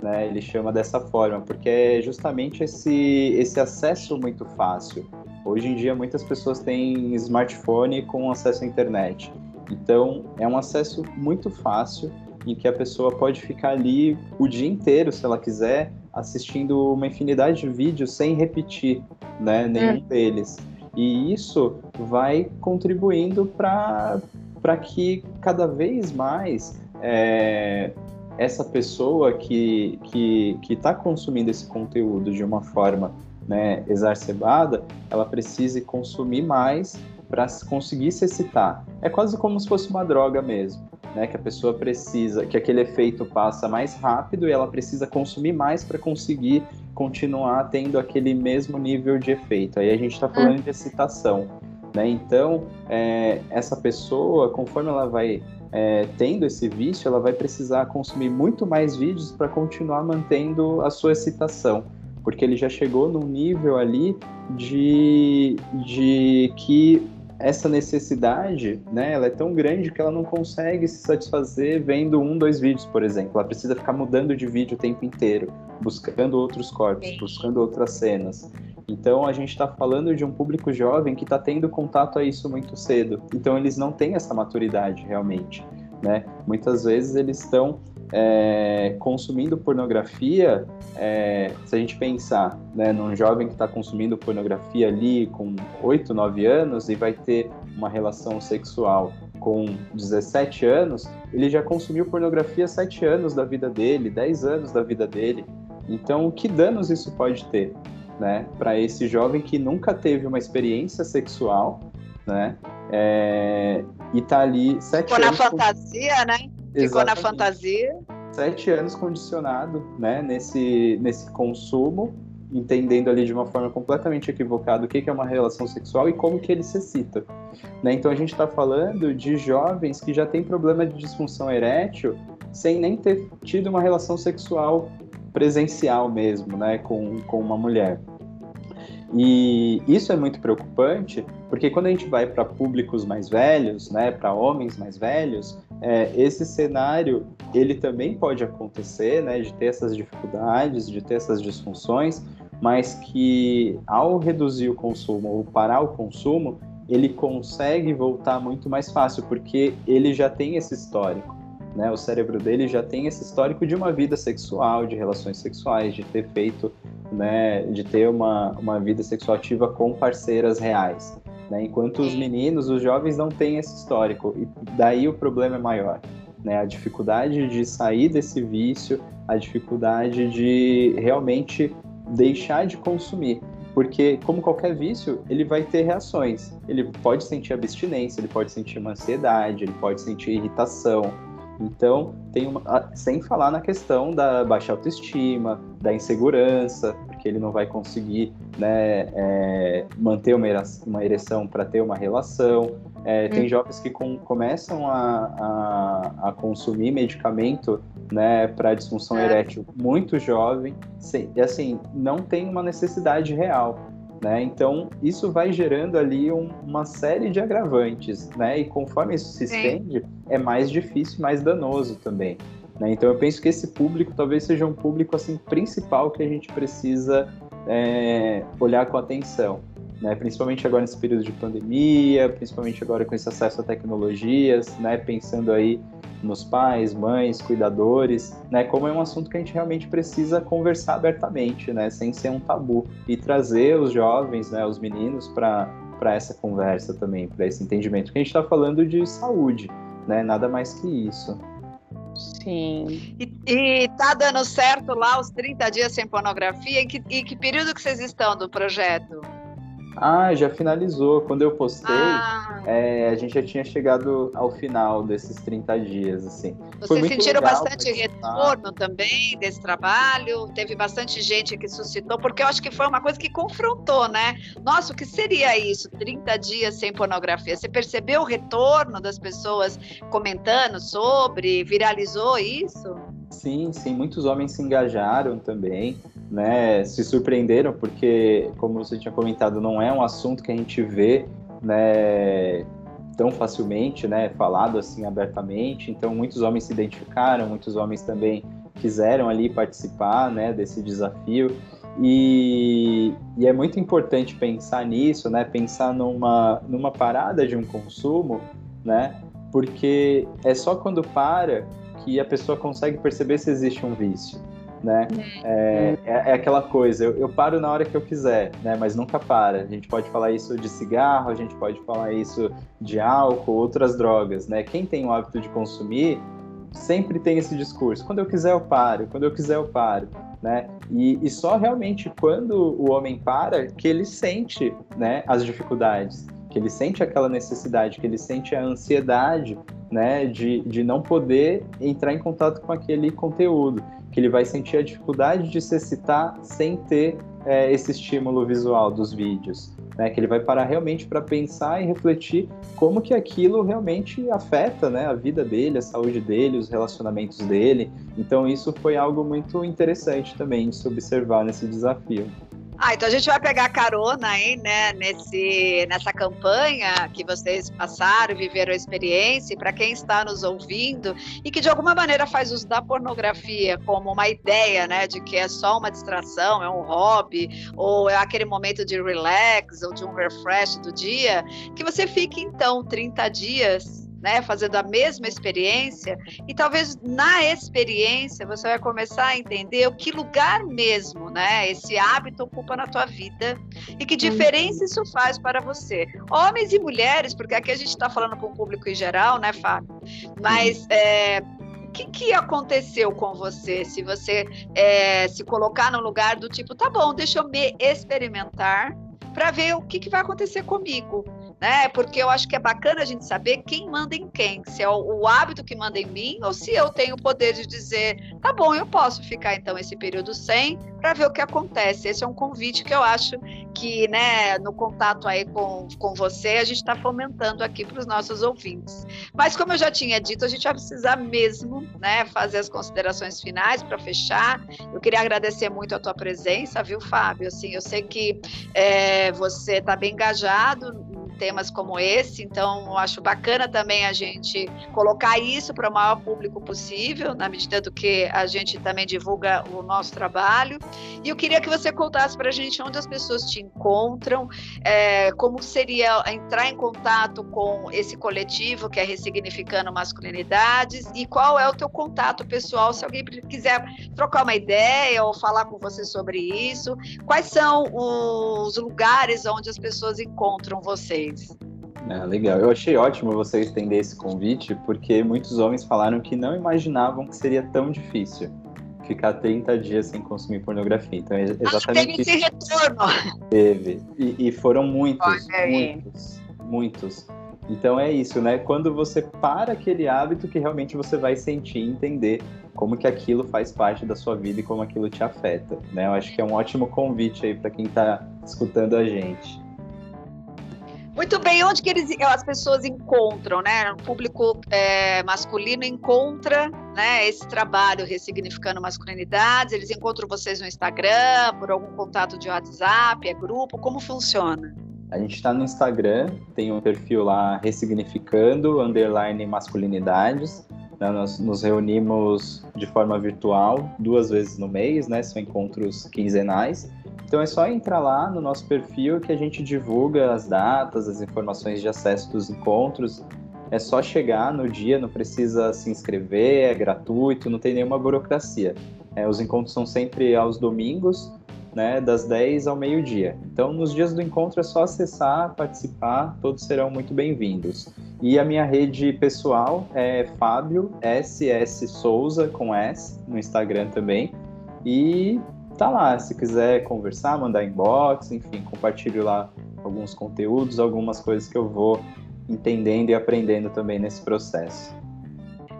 Né, ele chama dessa forma, porque é justamente esse, esse acesso muito fácil. Hoje em dia, muitas pessoas têm smartphone com acesso à internet. Então, é um acesso muito fácil em que a pessoa pode ficar ali o dia inteiro, se ela quiser, assistindo uma infinidade de vídeos sem repetir né, nenhum é. deles. E isso vai contribuindo para que cada vez mais é, essa pessoa que está que, que tá consumindo esse conteúdo de uma forma né, exacerbada, ela precise consumir mais para conseguir se excitar. É quase como se fosse uma droga mesmo né? Que a pessoa precisa, que aquele efeito passa mais rápido e ela precisa consumir mais para conseguir continuar tendo aquele mesmo nível de efeito. Aí a gente está falando de excitação, né? Então, é, essa pessoa, conforme ela vai é, tendo esse vício, ela vai precisar consumir muito mais vídeos para continuar mantendo a sua excitação, porque ele já chegou num nível ali de, de que essa necessidade, né, ela é tão grande que ela não consegue se satisfazer vendo um, dois vídeos, por exemplo. Ela precisa ficar mudando de vídeo o tempo inteiro, buscando outros corpos, buscando outras cenas. Então a gente está falando de um público jovem que está tendo contato a isso muito cedo. Então eles não têm essa maturidade realmente. Né? Muitas vezes eles estão é, consumindo pornografia, é, se a gente pensar né, num jovem que está consumindo pornografia ali com 8, 9 anos e vai ter uma relação sexual com 17 anos, ele já consumiu pornografia 7 anos da vida dele, 10 anos da vida dele. Então, que danos isso pode ter né, para esse jovem que nunca teve uma experiência sexual, né? É, e tá ali sete Ficou anos. na fantasia, com... né? Ficou na fantasia. Sete anos condicionado, né, nesse, nesse consumo, entendendo ali de uma forma completamente equivocada o que, que é uma relação sexual e como que ele se excita. Né? Então a gente está falando de jovens que já têm problema de disfunção erétil sem nem ter tido uma relação sexual presencial mesmo, né, com, com uma mulher. E isso é muito preocupante, porque quando a gente vai para públicos mais velhos, né, para homens mais velhos, é, esse cenário ele também pode acontecer, né, de ter essas dificuldades, de ter essas disfunções, mas que ao reduzir o consumo ou parar o consumo, ele consegue voltar muito mais fácil, porque ele já tem esse histórico. Né? O cérebro dele já tem esse histórico de uma vida sexual, de relações sexuais, de ter feito, né, de ter uma, uma vida sexual ativa com parceiras reais. Né? Enquanto os meninos, os jovens não têm esse histórico. E daí o problema é maior. Né? A dificuldade de sair desse vício, a dificuldade de realmente deixar de consumir. Porque, como qualquer vício, ele vai ter reações. Ele pode sentir abstinência, ele pode sentir uma ansiedade, ele pode sentir irritação. Então, tem uma, sem falar na questão da baixa autoestima, da insegurança, ele não vai conseguir né, é, manter uma ereção, uma ereção para ter uma relação. É, tem hum. jovens que com, começam a, a, a, consumir medicamento né, para disfunção é. erétil muito jovem, sem, e assim, não tem uma necessidade real. Né? Então, isso vai gerando ali um, uma série de agravantes, né? E conforme isso se estende, é mais difícil, mais danoso também. Né? Então, eu penso que esse público talvez seja um público assim principal que a gente precisa é, olhar com atenção. Né, principalmente agora nesse período de pandemia, principalmente agora com esse acesso a tecnologias, né, pensando aí nos pais, mães, cuidadores, né, como é um assunto que a gente realmente precisa conversar abertamente, né, sem ser um tabu e trazer os jovens, né, os meninos para essa conversa também, para esse entendimento que a gente está falando de saúde, né, nada mais que isso. Sim. E, e tá dando certo lá os 30 dias sem pornografia? Em que, em que período que vocês estão do projeto? Ah, já finalizou. Quando eu postei, ah. é, a gente já tinha chegado ao final desses 30 dias, assim. Vocês sentiram bastante retorno também desse trabalho? Teve bastante gente que suscitou, porque eu acho que foi uma coisa que confrontou, né? Nossa, o que seria isso? 30 dias sem pornografia. Você percebeu o retorno das pessoas comentando sobre? Viralizou isso? Sim, sim. Muitos homens se engajaram também né, se surpreenderam porque, como você tinha comentado, não é um assunto que a gente vê, né, tão facilmente, né, falado assim abertamente. Então, muitos homens se identificaram, muitos homens também quiseram ali participar, né, desse desafio. E, e, é muito importante pensar nisso, né? Pensar numa, numa parada de um consumo, né? Porque é só quando para que a pessoa consegue perceber se existe um vício né? É, é, é aquela coisa, eu, eu, paro na hora que eu quiser, né? Mas nunca para. A gente pode falar isso de cigarro, a gente pode falar isso de álcool, outras drogas, né? Quem tem o hábito de consumir sempre tem esse discurso. Quando eu quiser eu paro, quando eu quiser eu paro, né? E, e só realmente quando o homem para que ele sente, né? As dificuldades, que ele sente aquela necessidade, que ele sente a ansiedade, né? De, de não poder entrar em contato com aquele conteúdo que ele vai sentir a dificuldade de se excitar sem ter é, esse estímulo visual dos vídeos. Né, que ele vai parar realmente para pensar e refletir como que aquilo realmente afeta né, a vida dele, a saúde dele, os relacionamentos dele. Então isso foi algo muito interessante também de se observar nesse desafio. Ah, então a gente vai pegar carona aí, né, nesse, nessa campanha que vocês passaram, viveram a experiência, para quem está nos ouvindo e que de alguma maneira faz uso da pornografia como uma ideia, né, de que é só uma distração, é um hobby, ou é aquele momento de relax, ou de um refresh do dia, que você fique então 30 dias né, fazendo a mesma experiência, e talvez na experiência você vai começar a entender o que lugar mesmo, né, esse hábito ocupa na tua vida e que diferença isso faz para você, homens e mulheres, porque aqui a gente está falando com o público em geral, né, Fábio? Mas é, o que, que aconteceu com você? Se você é, se colocar no lugar do tipo, tá bom, deixa eu me experimentar para ver o que, que vai acontecer comigo né? Porque eu acho que é bacana a gente saber quem manda em quem, se é o, hábito que manda em mim ou se eu tenho o poder de dizer, tá bom, eu posso ficar então esse período sem para ver o que acontece. Esse é um convite que eu acho que, né, no contato aí com, com você, a gente está fomentando aqui para os nossos ouvintes. Mas como eu já tinha dito, a gente vai precisar mesmo, né, fazer as considerações finais para fechar. Eu queria agradecer muito a tua presença, viu, Fábio? Assim, eu sei que é, você está bem engajado temas como esse, então eu acho bacana também a gente colocar isso para o maior público possível, na medida do que a gente também divulga o nosso trabalho. E eu queria que você contasse para a gente onde as pessoas te encontram, é, como seria entrar em contato com esse coletivo que é Ressignificando Masculinidades e qual é o teu contato pessoal, se alguém quiser trocar uma ideia ou falar com você sobre isso, quais são os lugares onde as pessoas encontram vocês? É, legal. Eu achei ótimo você estender esse convite, porque muitos homens falaram que não imaginavam que seria tão difícil ficar 30 dias sem consumir pornografia. Então, é ah, exatamente. Ah, retorno. Teve. E, e foram muitos, muitos, muitos. Então é isso, né? Quando você para aquele hábito que realmente você vai sentir e entender como que aquilo faz parte da sua vida e como aquilo te afeta, né? Eu acho que é um ótimo convite aí para quem está escutando a gente. Muito bem, onde que eles, as pessoas encontram, né? O público é, masculino encontra né, esse trabalho ressignificando masculinidades, eles encontram vocês no Instagram, por algum contato de WhatsApp, é grupo, como funciona? A gente está no Instagram, tem um perfil lá ressignificando, underline masculinidades. Né? Nós nos reunimos de forma virtual duas vezes no mês, né? São encontros quinzenais. Então é só entrar lá no nosso perfil que a gente divulga as datas, as informações de acesso dos encontros. É só chegar no dia, não precisa se inscrever, é gratuito, não tem nenhuma burocracia. É, os encontros são sempre aos domingos, né, das 10 ao meio-dia. Então, nos dias do encontro é só acessar, participar, todos serão muito bem-vindos. E a minha rede pessoal é Fábio SS Souza com S no Instagram também. E tá lá. Se quiser conversar, mandar inbox, enfim, compartilho lá alguns conteúdos, algumas coisas que eu vou entendendo e aprendendo também nesse processo.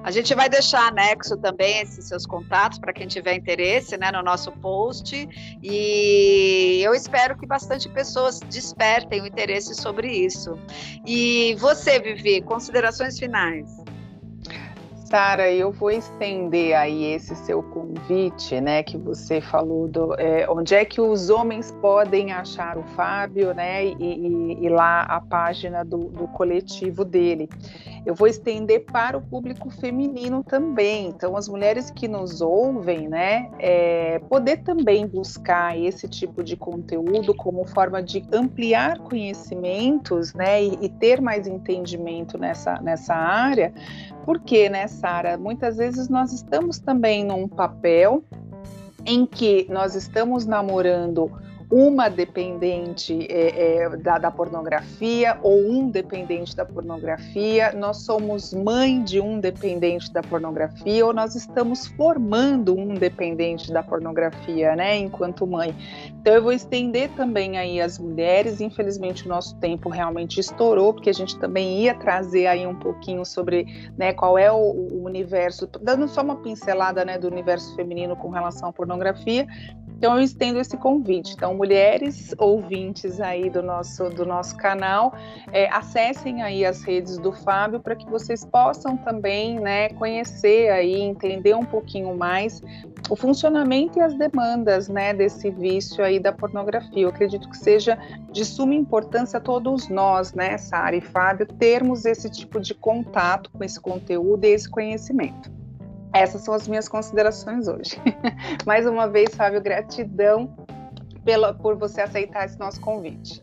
A gente vai deixar anexo também esses seus contatos para quem tiver interesse né, no nosso post. E eu espero que bastante pessoas despertem o interesse sobre isso. E você, Vivi, considerações finais? Sara, eu vou estender aí esse seu convite, né, que você falou do, é, onde é que os homens podem achar o Fábio, né, e, e, e lá a página do, do, coletivo dele. Eu vou estender para o público feminino também. Então, as mulheres que nos ouvem, né, é, poder também buscar esse tipo de conteúdo como forma de ampliar conhecimentos, né, e, e ter mais entendimento nessa, nessa área, porque, né, Sara, muitas vezes nós estamos também num papel em que nós estamos namorando uma dependente é, é, da, da, pornografia ou um dependente da pornografia, nós somos mãe de um dependente da pornografia ou nós estamos formando um dependente da pornografia, né, enquanto mãe. Então eu vou estender também aí as mulheres, infelizmente o nosso tempo realmente estourou, porque a gente também ia trazer aí um pouquinho sobre, né, qual é o, o universo, dando só uma pincelada, né, do universo feminino com relação à pornografia, então eu estendo esse convite. Então, mulheres ouvintes aí do nosso, do nosso canal, é, acessem aí as redes do Fábio para que vocês possam também né, conhecer aí, entender um pouquinho mais o funcionamento e as demandas né, desse vício aí da pornografia. Eu acredito que seja de suma importância todos nós, né, Sara e Fábio, termos esse tipo de contato com esse conteúdo e esse conhecimento. Essas são as minhas considerações hoje. Mais uma vez, Fábio, gratidão pela, por você aceitar esse nosso convite.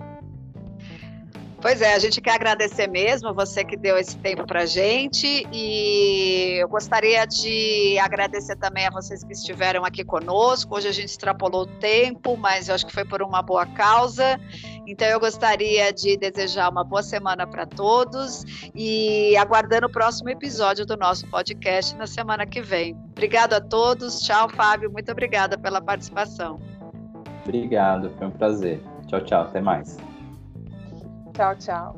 Pois é, a gente quer agradecer mesmo você que deu esse tempo para gente e eu gostaria de agradecer também a vocês que estiveram aqui conosco. Hoje a gente extrapolou o tempo, mas eu acho que foi por uma boa causa. Então eu gostaria de desejar uma boa semana para todos e aguardando o próximo episódio do nosso podcast na semana que vem. Obrigado a todos. Tchau, Fábio. Muito obrigada pela participação. Obrigado, foi um prazer. Tchau, tchau, até mais. Tchau, tchau.